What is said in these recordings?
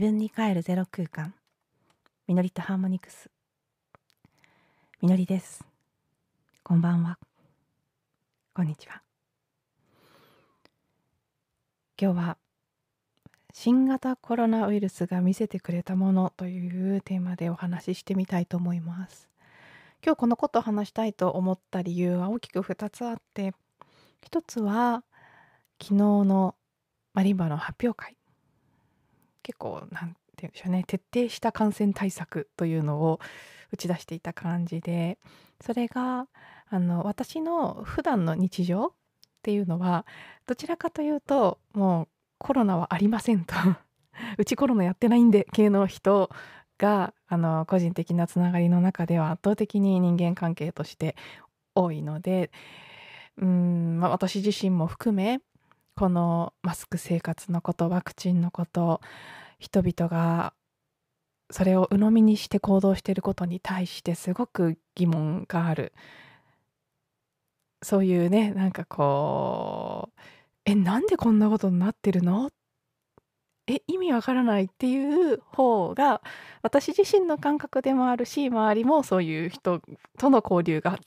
自分に帰るゼロ空間。みのりとハーモニクス。みのりです。こんばんは。こんにちは。今日は新型コロナウイルスが見せてくれたものというテーマでお話ししてみたいと思います。今日このことを話したいと思った理由は大きく2つあって。一つは昨日のマリンバの発表会。結構なんて言うんでしょうね徹底した感染対策というのを打ち出していた感じでそれがあの私の普段の日常っていうのはどちらかというともうコロナはありませんと。うちコロナやってないんで系の人があの個人的なつながりの中では圧倒的に人間関係として多いのでうん、まあ、私自身も含めこのマスク生活のことワクチンのこと人々がそれを鵜呑みにして行動していることに対してすごく疑問がある。そういうねなんかこうえなんでこんなことになってるの？え意味わからないっていう方が私自身の感覚でもあるし周りもそういう人との交流が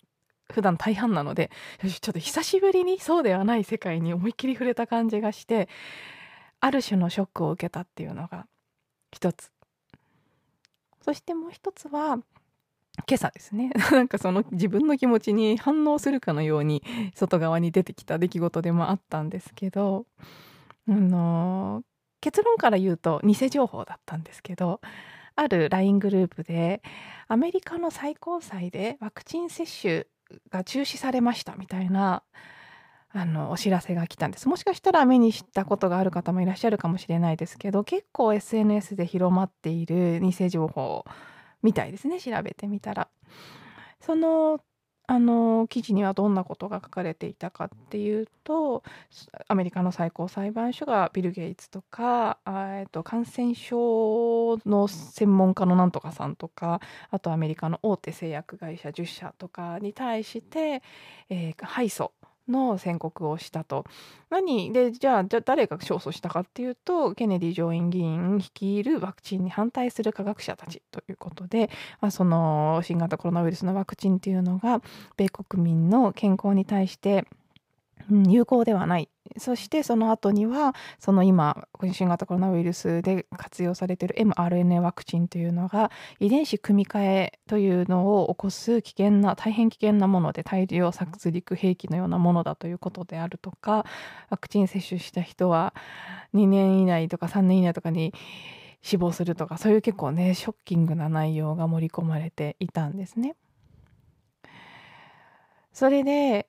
普段大半なのでちょっと久しぶりにそうではない世界に思いっきり触れた感じがしてある種のショックを受けたっていうのが一つ。そしてもう一つは今朝ですね。なんかその自分の気持ちに反応するかのように外側に出てきた出来事でもあったんですけどあの結論から言うと偽情報だったんですけどある LINE グループでアメリカの最高裁でワクチン接種が中止されましたみたいなあのお知らせが来たんです。もしかしたら目にしたことがある方もいらっしゃるかもしれないですけど結構 SNS で広まっている偽情報みたいですね。調べてみたら。そのあの記事にはどんなことが書かれていたかっていうとアメリカの最高裁判所がビル・ゲイツとかえと感染症の専門家のなんとかさんとかあとアメリカの大手製薬会社10社とかに対して、えー、敗訴の宣告をしたと。何？でじゃあじゃ誰が勝訴したかっていうとケネディ上院議員率いるワクチンに反対する科学者たちということで、まあ、その新型コロナウイルスのワクチンっていうのが米国民の健康に対して有効ではないそしてその後にはその今新型コロナウイルスで活用されている mRNA ワクチンというのが遺伝子組み換えというのを起こす危険な大変危険なもので大量殺戮兵器のようなものだということであるとかワクチン接種した人は2年以内とか3年以内とかに死亡するとかそういう結構ねショッキングな内容が盛り込まれていたんですね。それで、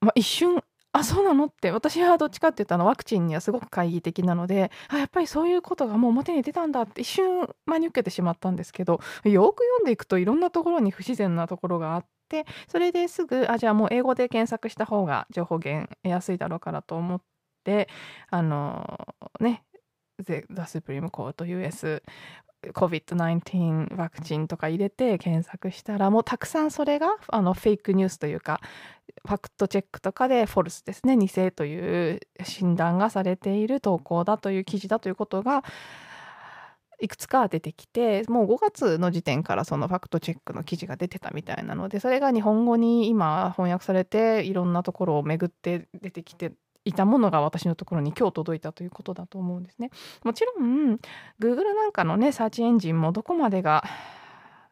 まあ、一瞬あそうなの？って私はどっちかって言ったらワクチンにはすごく懐疑的なのであやっぱりそういうことがもう表に出たんだって一瞬真に受けてしまったんですけどよく読んでいくといろんなところに不自然なところがあってそれですぐあじゃあもう英語で検索した方が情報源得やすいだろうからと思ってあのね The Supreme Court US COVID-19 ワクチンとか入れて検索したらもうたくさんそれがあのフェイクニュースというかファクトチェックとかでフォルスですね偽という診断がされている投稿だという記事だということがいくつか出てきてもう5月の時点からそのファクトチェックの記事が出てたみたいなのでそれが日本語に今翻訳されていろんなところを巡って出てきていたものが私のところに今日届いたということだと思うんですね。もちろん Google なんかのねサーチエンジンもどこまでが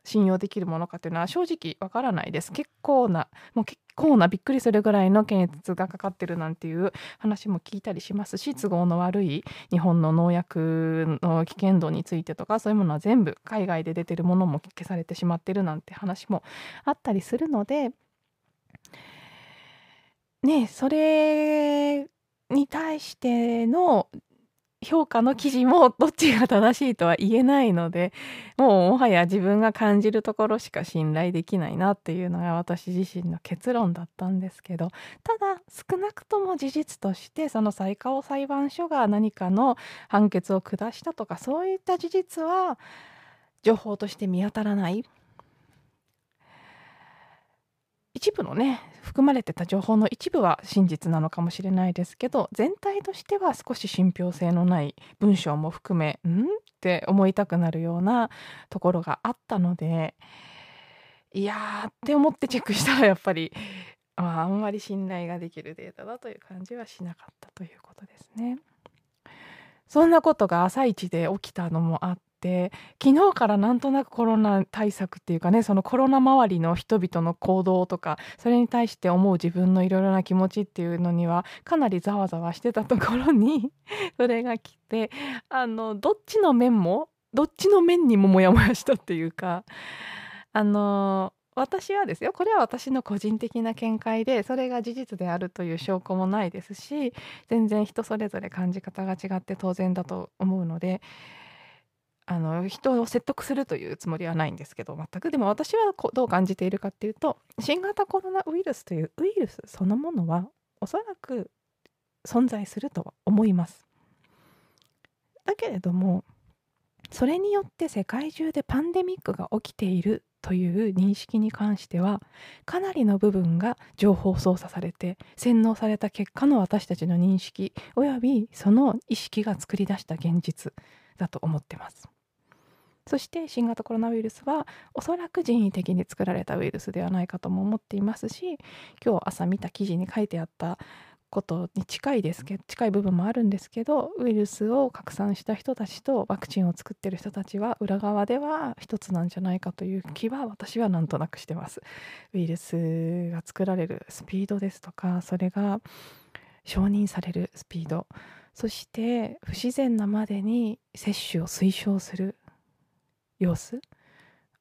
信用できるものかというのは正直わからないです。結構なもう結構なびっくりするぐらいの検閲がかかってるなんていう話も聞いたりしますし都合の悪い日本の農薬の危険度についてとかそういうものは全部海外で出てるものも消されてしまってるなんて話もあったりするのでねそれに対しての評価の記事もどっちが正しいとは言えないのでもうもはや自分が感じるところしか信頼できないなっていうのが私自身の結論だったんですけどただ少なくとも事実としてその最高裁判所が何かの判決を下したとかそういった事実は情報として見当たらない。一部のね含まれてた情報の一部は真実なのかもしれないですけど全体としては少し信憑性のない文章も含めん？って思いたくなるようなところがあったのでいやーって思ってチェックしたらやっぱり、まあ、あんまり信頼ができるデータだという感じはしなかったということですね。そんなことが朝一で起きたのもあって昨日からなんとなくコロナ対策っていうかねそのコロナ周りの人々の行動とかそれに対して思う自分のいろいろな気持ちっていうのにはかなりざわざわしてたところに それが来てあのどっちの面もどっちの面にもモヤモヤしたっていうかあの私はですよこれは私の個人的な見解でそれが事実であるという証拠もないですし全然人それぞれ感じ方が違って当然だと思うのであの人を説得するというつもりはないんですけど全くでも私はどう感じているかっていうと新型コロナウイルスというウイルスそのものはおそらく存在するとは思います。だけれどもそれによって世界中でパンデミックが起きているという認識に関してはかなりの部分が情報操作されて洗脳された結果の私たちの認識およびその意識が作り出した現実だと思ってます。そして新型コロナウイルスはおそらく人為的に作られたウイルスではないかとも思っていますし今日朝見た記事に書いてあったことに近いですけど近い部分もあるんですけどウイルスを拡散した人たちとワクチンを作ってる人たちは裏側では一つなんじゃないかという気は私はなんとなくしてます。ウイルスが作られるスピードですとかそれが承認されるスピードそして不自然なまでに接種を推奨する様子？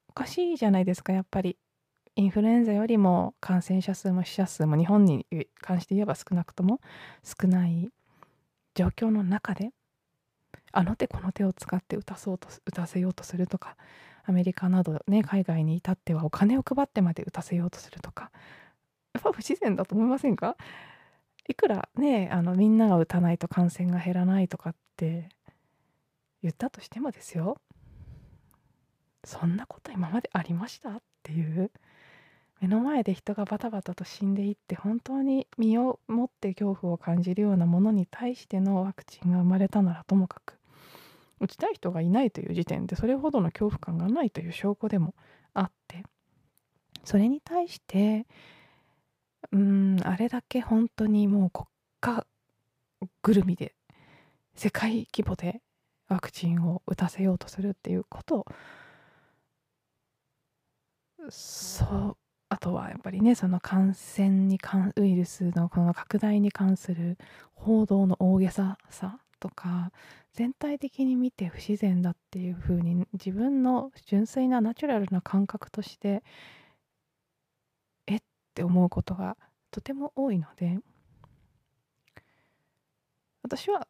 おかしいじゃないですかやっぱり。インフルエンザよりも感染者数も死者数も日本に関して言えば少なくとも少ない状況の中であの手この手を使って打たそうと打たせようとするとかアメリカなどね海外に至ってはお金を配ってまで打たせようとするとかやっぱ不自然だと思いませんか？いくらねあのみんなが打たないと感染が減らないとかって言ったとしてもですよ。そんなこと今までありましたっていう。目の前で人がバタバタと死んでいって本当に身をもって恐怖を感じるようなものに対してのワクチンが生まれたならともかく。打ちたい人がいないという時点でそれほどの恐怖感がないという証拠でもあって。それに対してうんあれだけ本当にもう国家ぐるみで世界規模でワクチンを打たせようとするっていうことをそうあとはやっぱりねその感染に関ウイルスのこの拡大に関する報道の大げささとか全体的に見て不自然だっていう風に自分の純粋なナチュラルな感覚としてえって思うことがとても多いので私は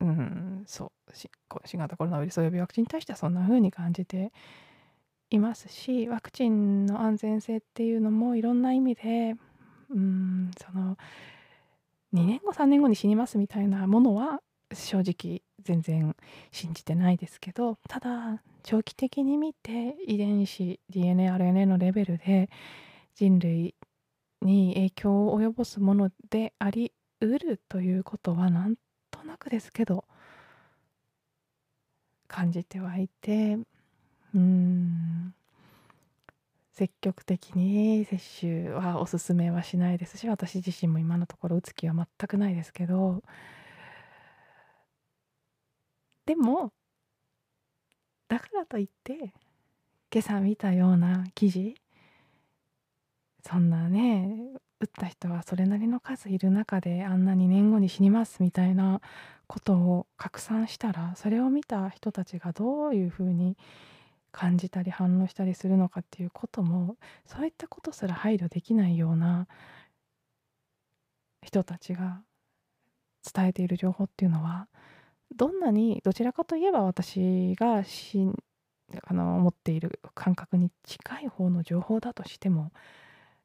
うんそう新型コロナウイルスおよびワクチンに対してはそんな風に感じていますしワクチンの安全性っていうのもいろんな意味でうんその2年後3年後に死にますみたいなものは正直全然信じてないですけどただ長期的に見て遺伝子 DNARNA のレベルで人類に影響を及ぼすものでありうるということはなんとなくですけど感じてはいてうん。積極的に接種はおすすめはしないですし私自身も今のところ打つ気は全くないですけどでもだからといって今朝見たような記事そんなね打った人はそれなりの数いる中であんな2年後に死にますみたいなことを拡散したらそれを見た人たちがどういうふうに感じたり反応したりするのかっていうこともそういったことすら配慮できないような人たちが伝えている情報っていうのはどんなにどちらかといえば私がしあの思っている感覚に近い方の情報だとしても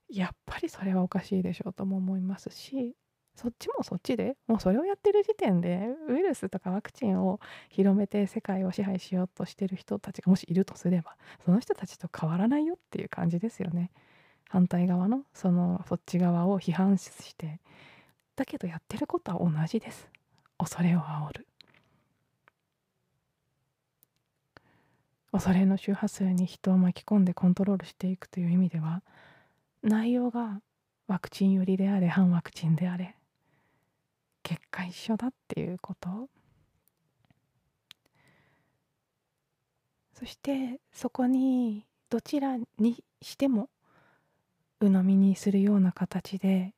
やっぱりそれはおかしいでしょうとも思いますしそっちもそっちでもうそれをやってる時点でウイルスとかワクチンを広めて世界を支配しようとしてる人たちがもしいるとすればその人たちと変わらないよっていう感じですよね。反対側のそのそっち側を批判してだけどやってることは同じです恐れを煽る恐れの周波数に人を巻き込んでコントロールしていくという意味では内容がワクチン寄りであれ反ワクチンであれ結果一緒だっていうこと？そしてそこにどちらにしても鵜呑みにするような形で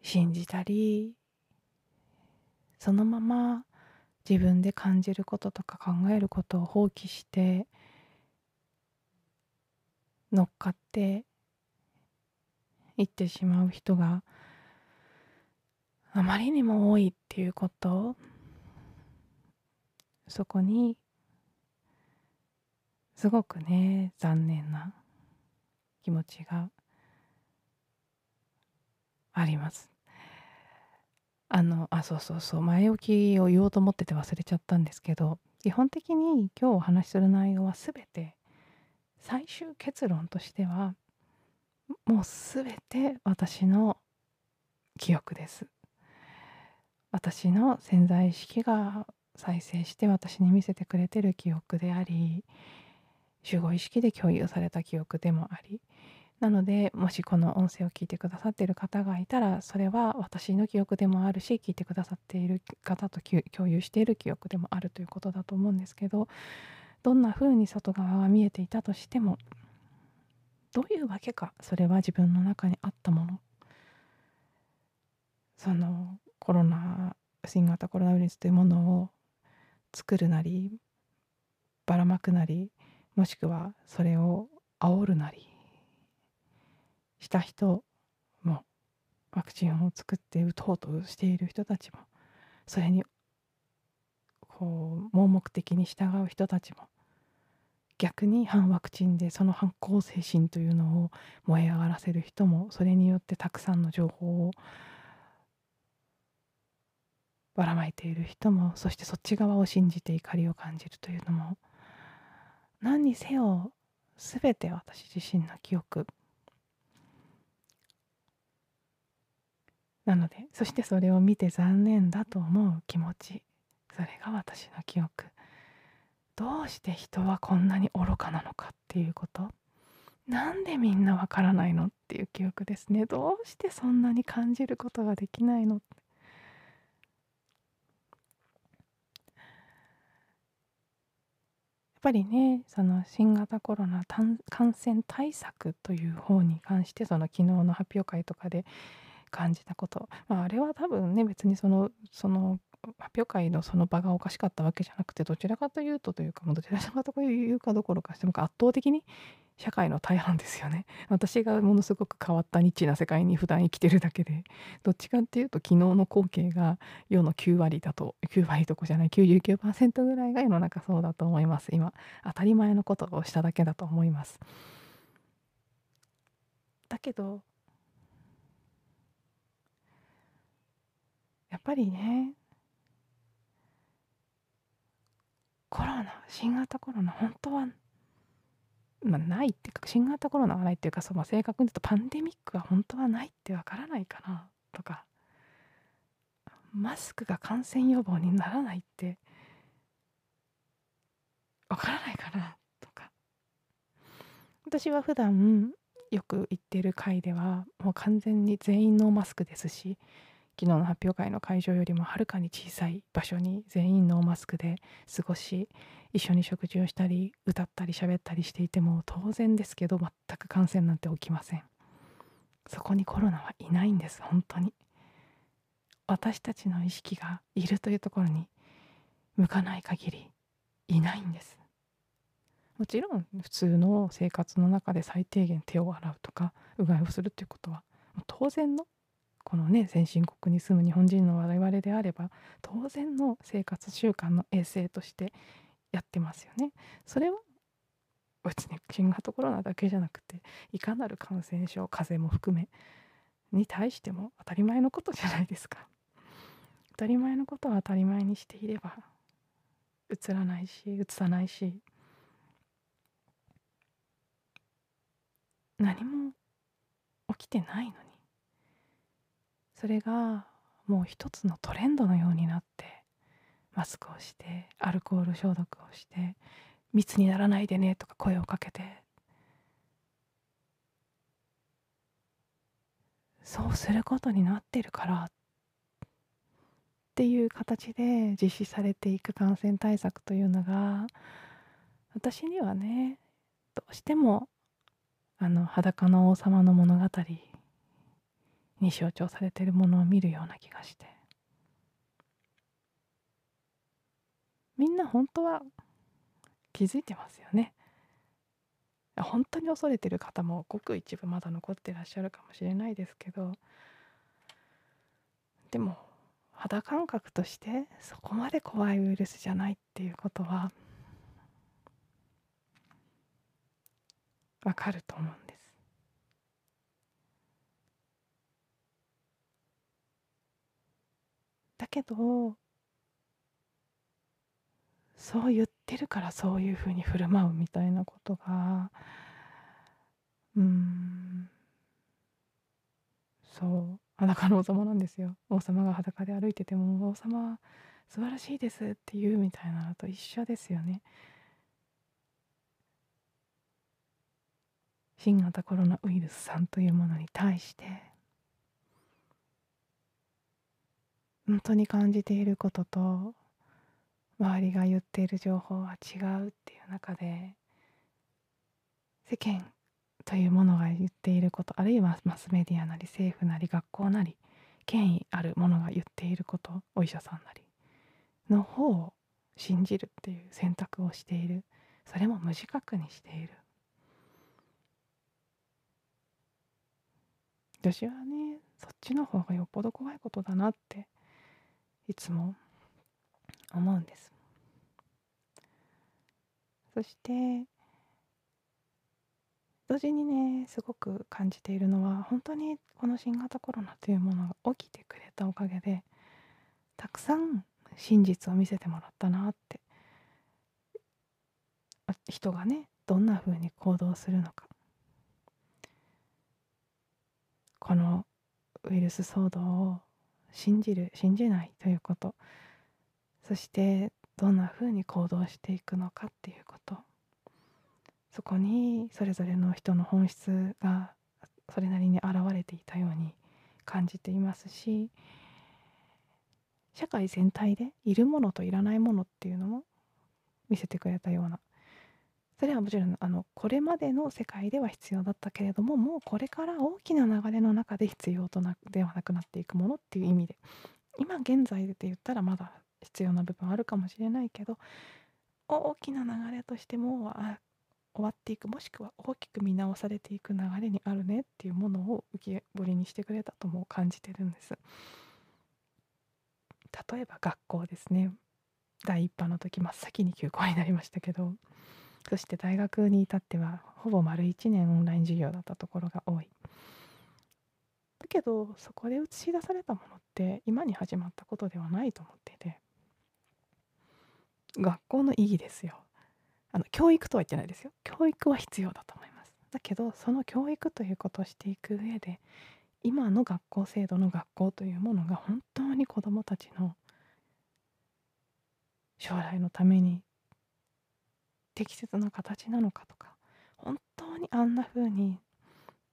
信じたりそのまま自分で感じることとか考えることを放棄して乗っかっていってしまう人があまりにも多いっていうこと？そこにすごくね残念な気持ちがあります。あのあそうそうそう。前置きを言おうと思ってて忘れちゃったんですけど基本的に今日お話しする内容は全て最終結論としてはもう全て私の記憶です。私の潜在意識が再生して私に見せてくれてる記憶であり集合意識で共有された記憶でもあり。なのでもしこの音声を聞いてくださっている方がいたらそれは私の記憶でもあるし聞いてくださっている方と共有している記憶でもあるということだと思うんですけどどんな風に外側が見えていたとしてもどういうわけかそれは自分の中にあったもの。そのコロナ新型コロナウイルスというものを作るなりばらまくなりもしくはそれを煽るなりした人もワクチンを作って打とうとしている人たちもそれにこう盲目的に従う人たちも逆に反ワクチンでその反抗精神というのを燃え上がらせる人もそれによってたくさんの情報をばらまいている人もそしてそっち側を信じて怒りを感じるというのも何にせよ全て私自身の記憶。なのでそしてそれを見て残念だと思う気持ちそれが私の記憶。どうして人はこんなに愚かなのかっていうこと。なんでみんなわからないのっていう記憶ですね。どうしてそんなに感じることができないのやぱりねその新型コロナ感染対策という方に関してその昨日の発表会とかで感じたこと、まあ、あれは多分ね別にそのその発表会のその場がおかしかったわけじゃなくてどちらかというとというかどちらかというかどころかしても圧倒的に社会の大半ですよね。私がものすごく変わったニッチな世界に普段生きてるだけで。どっちかっていうと昨日の光景が世の9割だと9割どこじゃない99%ぐらいが世の中そうだと思います。今当たり前のことをしただけだと思います。だけどやっぱりねコロナ新型コロナ本当はまあ、ないっていうか新型コロナはないっていうかそう、まあ、正確に言うとパンデミックは本当はないってわからないかなとか。マスクが感染予防にならないってわからないかなとか。私は普段よく行ってる会ではもう完全に全員ノーマスクですし昨日の発表会の会場よりもはるかに小さい場所に全員ノーマスクで過ごし一緒に食事をしたり歌ったり喋ったりしていても当然ですけど全く感染なんて起きません。そこにコロナはいないんです本当に。私たちの意識がいるというところに向かない限りいないんです。もちろん普通の生活の中で最低限手を洗うとかうがいをするということは当然のこのね先進国に住む日本人の我々であれば当然の生活習慣の衛生としてやってますよね。それは別に新型コロナだけじゃなくていかなる感染症風邪も含めに対しても当たり前のことじゃないですか。当たり前のことは当たり前にしていればうつらないしうつさないし何も起きてないのにそれがもう一つのトレンドのようになってマスクをしてアルコール消毒をして密にならないでねとか声をかけて。そうすることになってるからっていう形で実施されていく感染対策というのが私にはねどうしてもあの裸の王様の物語に象徴されているものを見るような気がして。みんな本当は気づいてますよね。本当に恐れてる方もごく一部まだ残ってらっしゃるかもしれないですけど。でも肌感覚としてそこまで怖いウイルスじゃないっていうことはわかると思うんです。だけどそう言ってるからそういうふうに振る舞うみたいなことがうん。そう。裸の王様なんですよ。王様が裸で歩いてても王様素晴らしいですって言うみたいなのと一緒ですよね。新型コロナウイルスさんというものに対して。本当に感じていることと周りが言っている情報は違うっていう中で世間というものが言っていることあるいはマスメディアなり政府なり学校なり権威あるものが言っていることお医者さんなりの方を信じるっていう選択をしている。それも無自覚にしている。私はねそっちの方がよっぽど怖いことだなっていつも思うんです。そして同時にねすごく感じているのは本当にこの新型コロナというものが起きてくれたおかげでたくさん真実を見せてもらったなって人がねどんな風に行動するのか。このウイルス騒動を信じる信じないということ。そしてどんなふうに行動していくのかっていうこと。そこにそれぞれの人の本質がそれなりに現れていたように感じていますし社会全体でいるものといらないものっていうのも見せてくれたようなそれはもちろんあのこれまでの世界では必要だったけれどももうこれから大きな流れの中で必要となではなくなっていくものっていう意味で。今現在でって言ったらまだ必要な部分あるかもしれないけど大きな流れとしてもあ終わっていくもしくは大きく見直されていく流れにあるねっていうものを浮き彫りにしてくれたとも感じてるんです。例えば学校ですね。第1波の時真っ先に休校になりましたけど。そして大学に至ってはほぼ丸1年オンライン授業だったところが多い。だけどそこで映し出されたものって今に始まったことではないと思っていて学校の意義ですよ。あの教育とは言ってないですよ。教育は必要だと思います。だけどその教育ということをしていく上で今の学校制度の学校というものが本当に子どもたちの将来のために適切な形なのかとか本当にあんな風に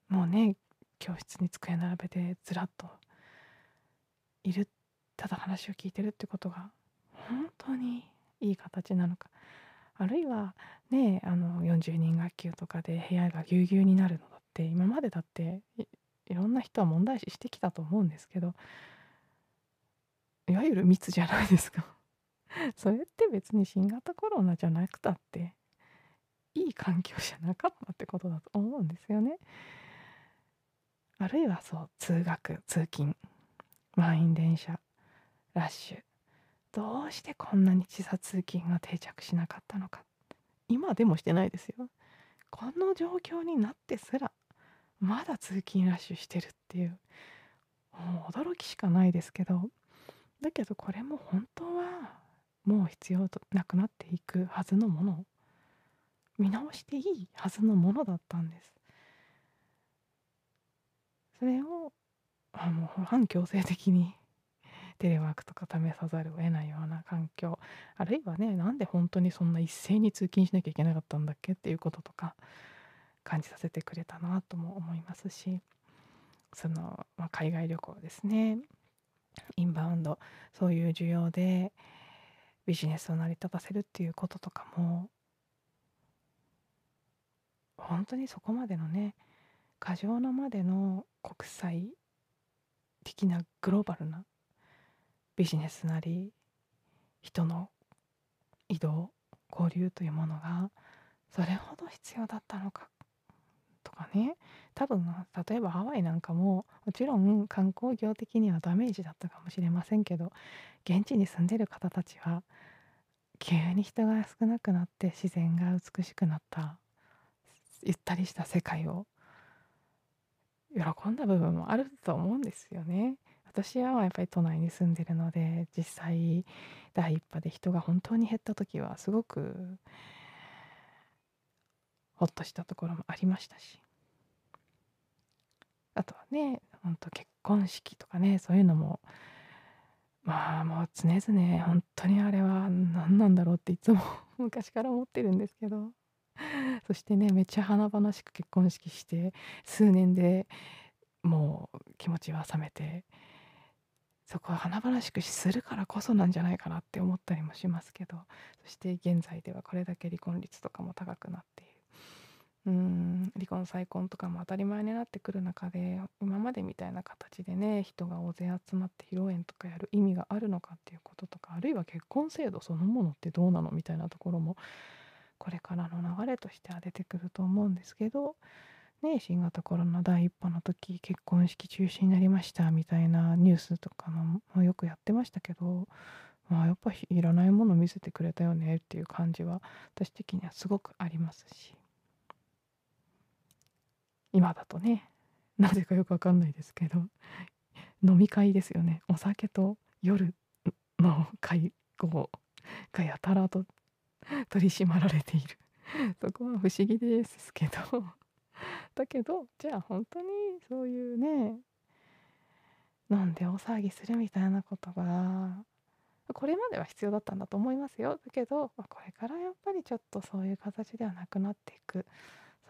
もうね教室に机並べてずらっといるただ話を聞いてるってことが本当にいい形なのか。あるいはねあの40人学級とかで部屋がぎゅうぎゅうになるのだって今までだっていろんな人は問題視してきたと思うんですけどいわゆる密じゃないですか。それっ別に新型コロナじゃなくたっていい環境じゃなかったってことだと思うんですよね。あるいはそう通学通勤満員電車ラッシュ。どうしてこんなに時差通勤が定着しなかったのか。今でもしてないですよ。この状況になってすらまだ通勤ラッシュしてるっていうもう驚きしかないですけど。だけどこれも本当はもう必要なくなっていくはずのもの見直していいはずのものだったんです。それをあもう反強制的にテレワークとか試さざるを得ないような環境あるいはねなんで本当にそんな一斉に通勤しなきゃいけなかったんだっけ？っていうこととか感じさせてくれたなとも思いますしその、まあ、海外旅行ですね。インバウンドそういう需要でビジネスを成り立たせるっていうこととかも本当にそこまでのね過剰なまでの国際的なグローバルなビジネスなり人の移動交流というものがそれほど必要だったのかとかね。多分例えばハワイなんかももちろん観光業的にはダメージだったかもしれませんけど現地に住んでる方たちは急に人が少なくなって自然が美しくなったゆったりした世界を喜んだ部分もあると思うんですよね。私はやっぱり都内に住んでるので実際第一波で人が本当に減った時はすごくほっとしたところもありましたしあとはねほんと結婚式とかねそういうのもまあもう常々本当にあれは何なんだろうっていつも 昔から思ってるんですけど。そしてねめっちゃ華々しく結婚式して数年でもう気持ちは冷めてそこは華々しくするからこそなんじゃないかなって思ったりもしますけど。そして現在ではこれだけ離婚率とかも高くなっている。うん離婚再婚とかも当たり前になってくる中で今までみたいな形でね人が大勢集まって披露宴とかやる意味があるのかっていうこととかあるいは結婚制度そのものってどうなのみたいなところもこれからの流れとしては出てくると思うんですけどね、新型コロナ第一波の時結婚式中止になりましたみたいなニュースとかもよくやってましたけど、まあ、やっぱいらないもの見せてくれたよねっていう感じは私的にはすごくありますし。今だとねなぜかよくわかんないですけど飲み会ですよね。お酒と夜の会合がやたらと取り締まられている。そこは不思議ですけど。だけどじゃあ本当にそういうね飲んで大騒ぎするみたいなことがこれまでは必要だったんだと思いますよ。だけどこれからやっぱりちょっとそういう形ではなくなっていく。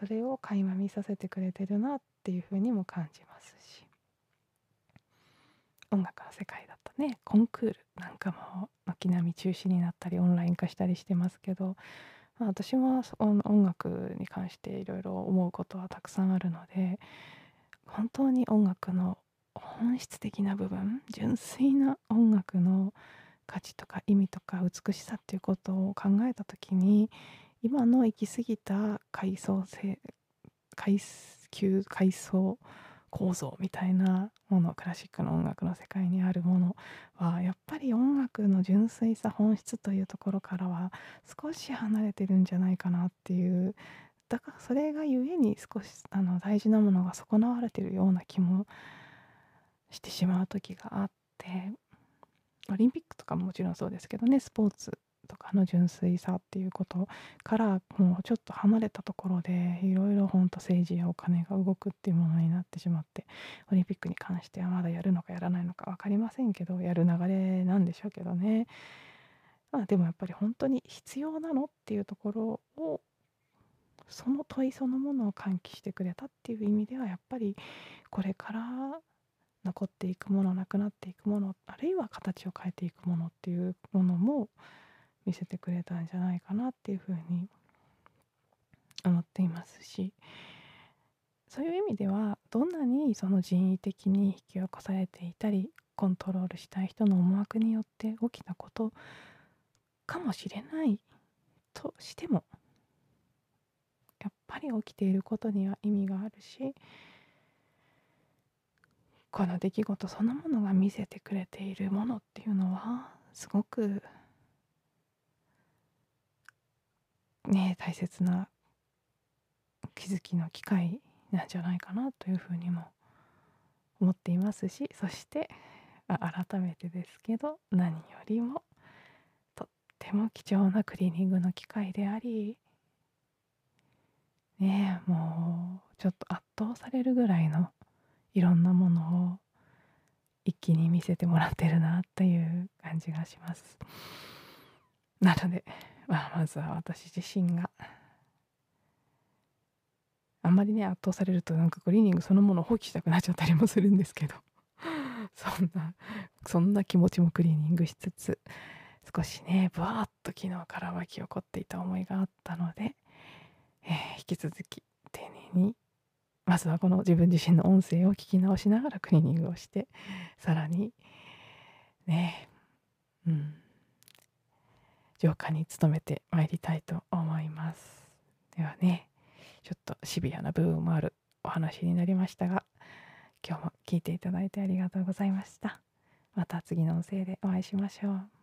それを垣間見させてくれてるなっていうふうにも感じますし。音楽の世界だとね。コンクールなんかも軒並み中止になったりオンライン化したりしてますけど。私は音楽に関していろいろ思うことはたくさんあるので本当に音楽の本質的な部分純粋な音楽の価値とか意味とか美しさっていうことを考えた時に今の行き過ぎた階層性階級階層構造みたいなものクラシックの音楽の世界にあるものはやっぱり音楽の純粋さ本質というところからは少し離れてるんじゃないかなっていうだからそれがゆえに少しあの大事なものが損なわれてるような気もしてしまう時があってオリンピックとかももちろんそうですけどねスポーツとかの純粋さっていうことからもうちょっと離れたところでいろいろ本当政治やお金が動くっていうものになってしまってオリンピックに関してはまだやるのかやらないのか分かりませんけどやる流れなんでしょうけどね。まあでもやっぱり本当に必要なのっていうところをその問いそのものを喚起してくれたっていう意味ではやっぱりこれから残っていくものなくなっていくものあるいは形を変えていくものっていうものも見せてくれたんじゃないかなっていうふうに思っていますしそういう意味ではどんなにその人為的に引き起こされていたりコントロールしたい人の思惑によって起きたことかもしれないとしてもやっぱり起きていることには意味があるしこの出来事そのものが見せてくれているものっていうのはすごくね大切な気づきの機会なんじゃないかなというふうにも思っていますしそして改めてですけど何よりもとっても貴重なクリーニングの機会でありねもうちょっと圧倒されるぐらいのいろんなものを一気に見せてもらってるなという感じがします。なので、まあ、まずは私自身が。あんまりね圧倒されるとなんかクリーニングそのものを放棄したくなっちゃったりもするんですけど。そんなそんな気持ちもクリーニングしつつ少しねぶわっと昨日から湧き起こっていた思いがあったので、えー、引き続き丁寧にまずはこの自分自身の音声を聞き直しながらクリーニングをしてさらにねうん。浄化に努めてまいりたいと思います。ではねちょっとシビアな部分もあるお話になりましたが今日も聞いていただいてありがとうございました。また次の音声でお会いしましょう。